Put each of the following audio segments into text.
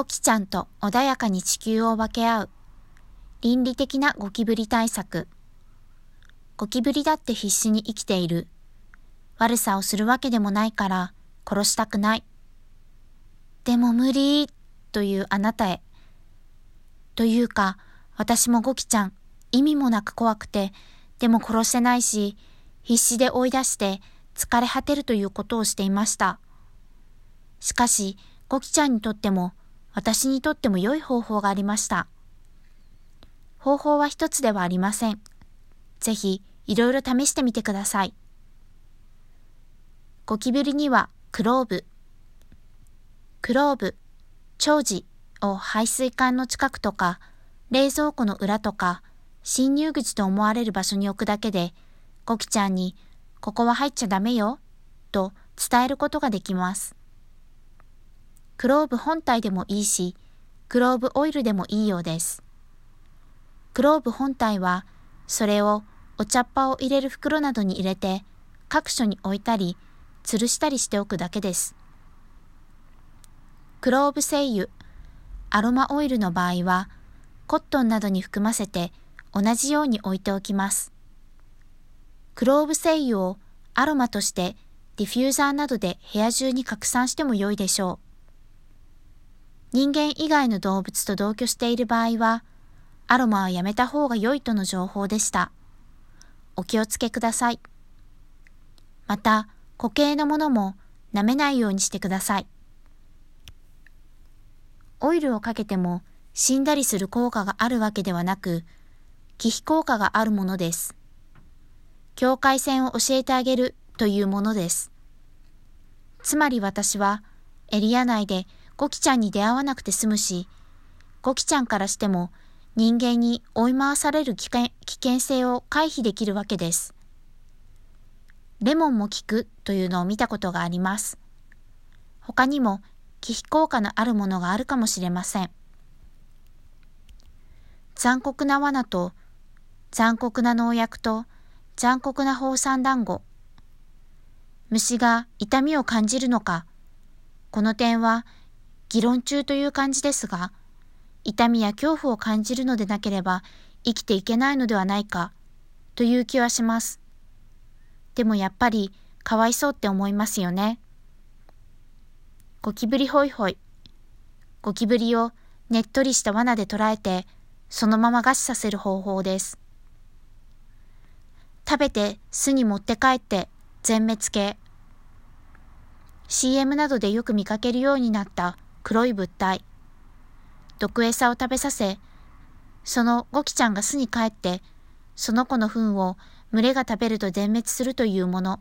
コキちゃんと穏やかに地球を分け合う。倫理的なゴキブリ対策。ゴキブリだって必死に生きている。悪さをするわけでもないから殺したくない。でも無理というあなたへ。というか、私もゴキちゃん、意味もなく怖くて、でも殺せないし、必死で追い出して疲れ果てるということをしていました。しかし、ゴキちゃんにとっても、私にとっても良い方法がありました。方法は一つではありません。ぜひ、いろいろ試してみてください。ゴキブリにはクローブ。クローブ、長寿を排水管の近くとか、冷蔵庫の裏とか、侵入口と思われる場所に置くだけで、ゴキちゃんに、ここは入っちゃダメよ、と伝えることができます。クローブ本体でもいいし、クローブオイルでもいいようです。クローブ本体は、それをお茶っ葉を入れる袋などに入れて、各所に置いたり、吊るしたりしておくだけです。クローブ精油、アロマオイルの場合は、コットンなどに含ませて同じように置いておきます。クローブ精油をアロマとしてディフューザーなどで部屋中に拡散しても良いでしょう。人間以外の動物と同居している場合は、アロマはやめた方が良いとの情報でした。お気をつけください。また、固形のものも舐めないようにしてください。オイルをかけても死んだりする効果があるわけではなく、忌避効果があるものです。境界線を教えてあげるというものです。つまり私はエリア内でゴキちゃんに出会わなくて済むし、ゴキちゃんからしても人間に追い回される危険危険性を回避できるわけです。レモンも効くというのを見たことがあります。他にも忌避効果のあるものがあるかもしれません。残酷な罠と残酷な農薬と残酷な放散団子。虫が痛みを感じるのか。この点は議論中という感じですが、痛みや恐怖を感じるのでなければ生きていけないのではないか、という気はします。でもやっぱりかわいそうって思いますよね。ゴキブリホイホイ。ゴキブリをねっとりした罠で捕らえて、そのまま餓死させる方法です。食べて巣に持って帰って全滅系。CM などでよく見かけるようになった黒い物体。毒餌を食べさせ、そのゴキちゃんが巣に帰って、その子の糞を群れが食べると全滅するというもの。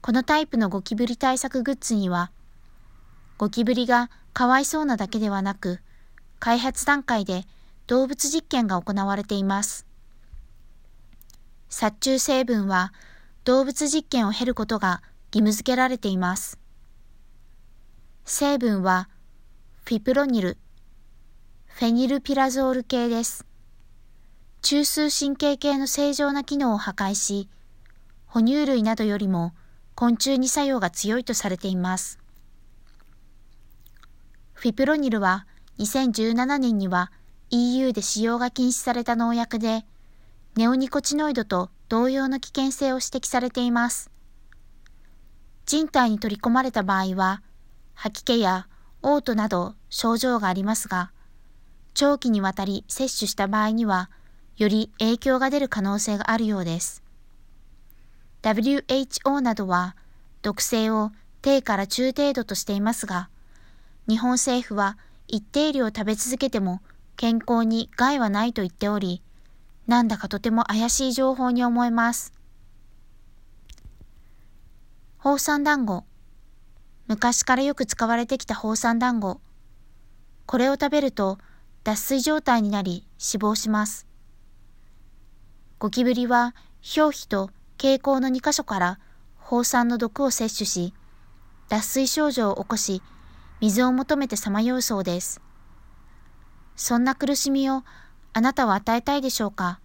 このタイプのゴキブリ対策グッズには、ゴキブリがかわいそうなだけではなく、開発段階で動物実験が行われています。殺虫成分は動物実験を経ることが義務付けられています。成分はフィプロニル、フェニルピラゾール系です。中枢神経系の正常な機能を破壊し、哺乳類などよりも昆虫に作用が強いとされています。フィプロニルは2017年には EU で使用が禁止された農薬で、ネオニコチノイドと同様の危険性を指摘されています。人体に取り込まれた場合は、吐き気や嘔吐など症状がありますが、長期にわたり摂取した場合には、より影響が出る可能性があるようです。WHO などは、毒性を低から中程度としていますが、日本政府は一定量食べ続けても健康に害はないと言っており、なんだかとても怪しい情報に思えます。放散団子。昔からよく使われてきた放散団子。これを食べると脱水状態になり死亡します。ゴキブリは表皮と蛍光の2箇所から放散の毒を摂取し、脱水症状を起こし、水を求めてさまようそうです。そんな苦しみをあなたは与えたいでしょうか？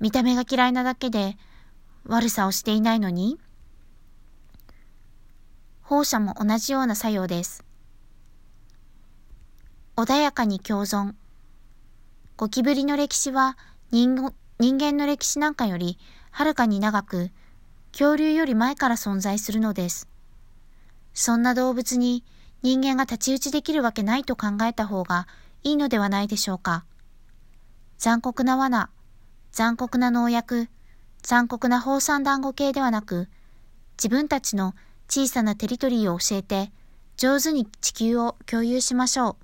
見た目が嫌いなだけで悪さをしていないのに？放射も同じような作用です。穏やかに共存。ゴキブリの歴史は人人間の歴史なんかよりはるかに長く、恐竜より前から存在するのです。そんな動物に人間が太刀打ちできるわけないと考えた方がいいのではないでしょうか。残酷な罠、残酷な農薬、残酷な放散団子系ではなく、自分たちの小さなテリトリーを教えて、上手に地球を共有しましょう。